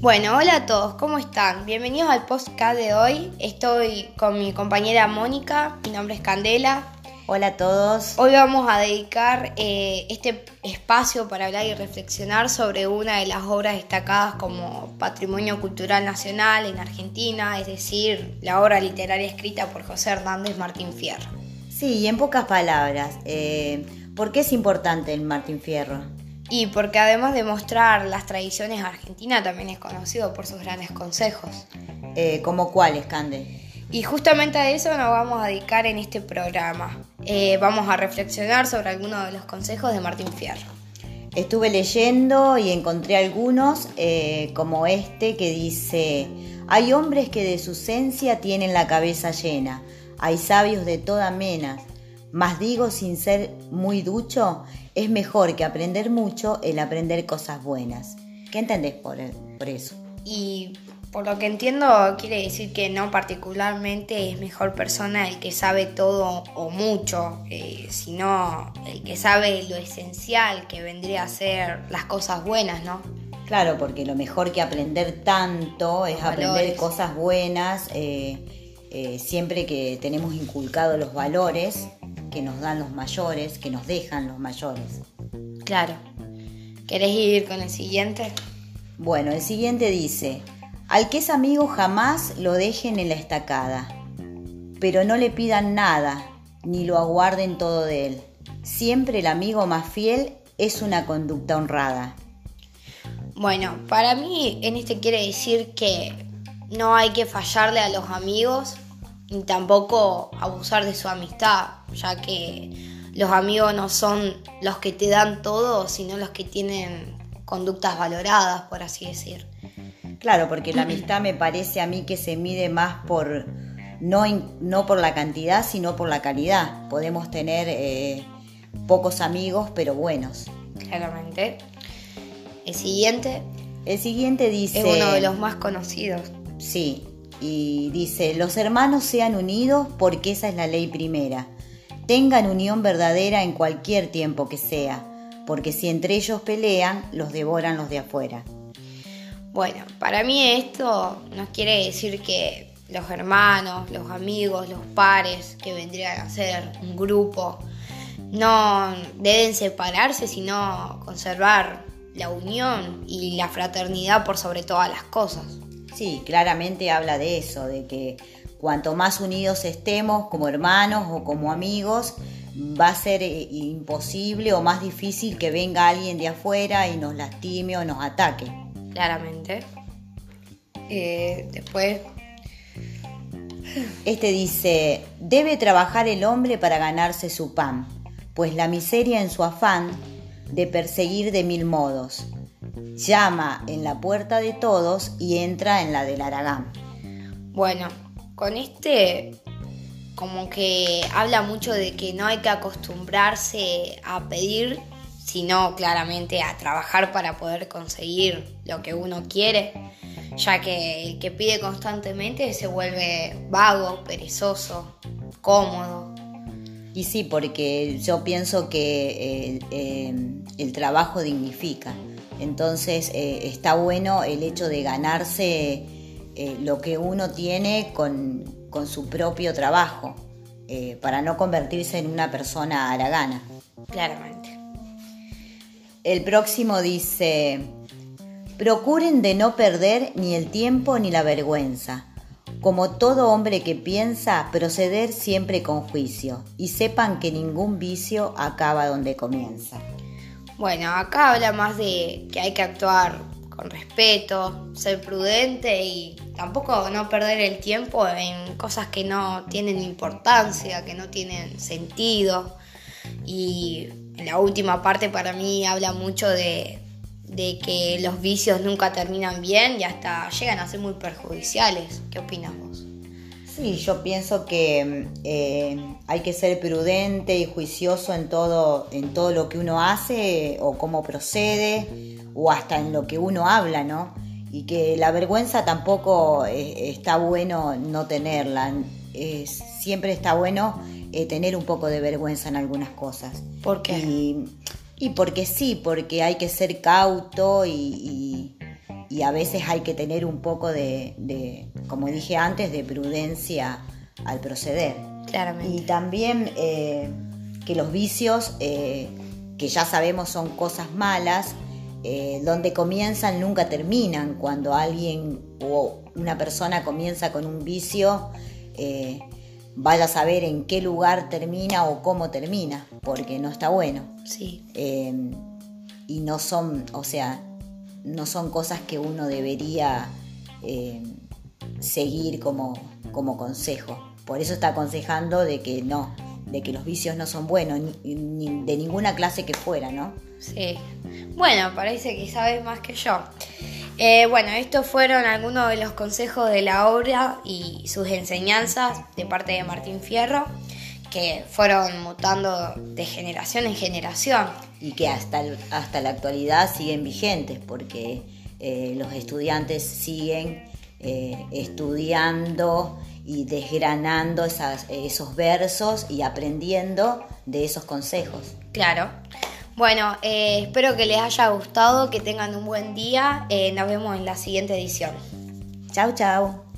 Bueno, hola a todos, ¿cómo están? Bienvenidos al podcast de hoy. Estoy con mi compañera Mónica, mi nombre es Candela. Hola a todos. Hoy vamos a dedicar eh, este espacio para hablar y reflexionar sobre una de las obras destacadas como Patrimonio Cultural Nacional en Argentina, es decir, la obra literaria escrita por José Hernández Martín Fierro. Sí, y en pocas palabras, eh, ¿por qué es importante el Martín Fierro? Y porque además de mostrar las tradiciones argentinas, también es conocido por sus grandes consejos. Eh, ¿Como cuáles, Cande? Y justamente a eso nos vamos a dedicar en este programa. Eh, vamos a reflexionar sobre algunos de los consejos de Martín Fierro. Estuve leyendo y encontré algunos, eh, como este que dice, hay hombres que de su esencia tienen la cabeza llena, hay sabios de toda mena, mas digo sin ser muy ducho, es mejor que aprender mucho el aprender cosas buenas. ¿Qué entendés por, por eso? Y por lo que entiendo quiere decir que no particularmente es mejor persona el que sabe todo o mucho, eh, sino el que sabe lo esencial que vendría a ser las cosas buenas, ¿no? Claro, porque lo mejor que aprender tanto es aprender cosas buenas, eh, eh, siempre que tenemos inculcados los valores que nos dan los mayores, que nos dejan los mayores. Claro. ¿Querés ir con el siguiente? Bueno, el siguiente dice, al que es amigo jamás lo dejen en la estacada, pero no le pidan nada, ni lo aguarden todo de él. Siempre el amigo más fiel es una conducta honrada. Bueno, para mí en este quiere decir que no hay que fallarle a los amigos ni tampoco abusar de su amistad, ya que los amigos no son los que te dan todo, sino los que tienen conductas valoradas, por así decir. Claro, porque la amistad me parece a mí que se mide más por, no, no por la cantidad, sino por la calidad. Podemos tener eh, pocos amigos, pero buenos. Claramente. El siguiente. El siguiente dice... Es uno de los más conocidos. Sí, y dice, los hermanos sean unidos porque esa es la ley primera. Tengan unión verdadera en cualquier tiempo que sea, porque si entre ellos pelean, los devoran los de afuera. Bueno, para mí esto nos quiere decir que los hermanos, los amigos, los pares, que vendrían a ser un grupo, no deben separarse, sino conservar la unión y la fraternidad por sobre todas las cosas. Sí, claramente habla de eso, de que cuanto más unidos estemos como hermanos o como amigos, va a ser eh, imposible o más difícil que venga alguien de afuera y nos lastime o nos ataque. Claramente. Eh, después... Este dice, debe trabajar el hombre para ganarse su pan, pues la miseria en su afán de perseguir de mil modos llama en la puerta de todos y entra en la del Aragán. Bueno, con este como que habla mucho de que no hay que acostumbrarse a pedir, sino claramente a trabajar para poder conseguir lo que uno quiere, ya que el que pide constantemente se vuelve vago, perezoso, cómodo. Y sí, porque yo pienso que el trabajo dignifica. Entonces eh, está bueno el hecho de ganarse eh, lo que uno tiene con, su propio trabajo, eh, para no convertirse en una persona haragana. Claramente. El próximo dice, procuren de no perder ni el tiempo ni la vergüenza. Como todo hombre que piensa, proceder siempre con juicio y sepan que ningún vicio acaba donde comienza. Bueno, acá habla más de que hay que actuar con respeto, ser prudente y tampoco no perder el tiempo en cosas que no tienen importancia, que no tienen sentido. Y la última parte para mí habla mucho de, que los vicios nunca terminan bien y hasta llegan a ser muy perjudiciales. ¿Qué opinas? Sí, yo pienso que eh, hay que ser prudente y juicioso en todo, en todo lo que uno hace o cómo procede o hasta en lo que uno habla, ¿no? Y que la vergüenza tampoco eh, está bueno no tenerla. siempre está bueno eh, tener un poco de vergüenza en algunas cosas. ¿Por qué? Y, porque sí, porque hay que ser cauto y y a veces hay que tener un poco de, como dije antes, de prudencia al proceder. Claramente. Y también eh, que los vicios, que ya sabemos son cosas malas, eh, donde comienzan nunca terminan. Cuando alguien o una persona comienza con un vicio, vaya a saber en qué lugar termina o cómo termina, porque no está bueno. Sí. y no son, o sea, no son cosas que uno debería eh, seguir como, como consejo. Por eso está aconsejando de que no, de que los vicios no son buenos, ni, de ninguna clase que fuera, ¿no? Sí. Bueno, parece que sabes más que yo. Eh, bueno, estos fueron algunos de los consejos de la obra y sus enseñanzas de parte de Martín Fierro que fueron mutando de generación en generación. Y que hasta, hasta la actualidad siguen vigentes porque eh, los estudiantes siguen eh, estudiando y desgranando esos versos y aprendiendo de esos consejos. Claro. Bueno, eh, espero que les haya gustado, que tengan un buen día. nos vemos en la siguiente edición. Chao, chao.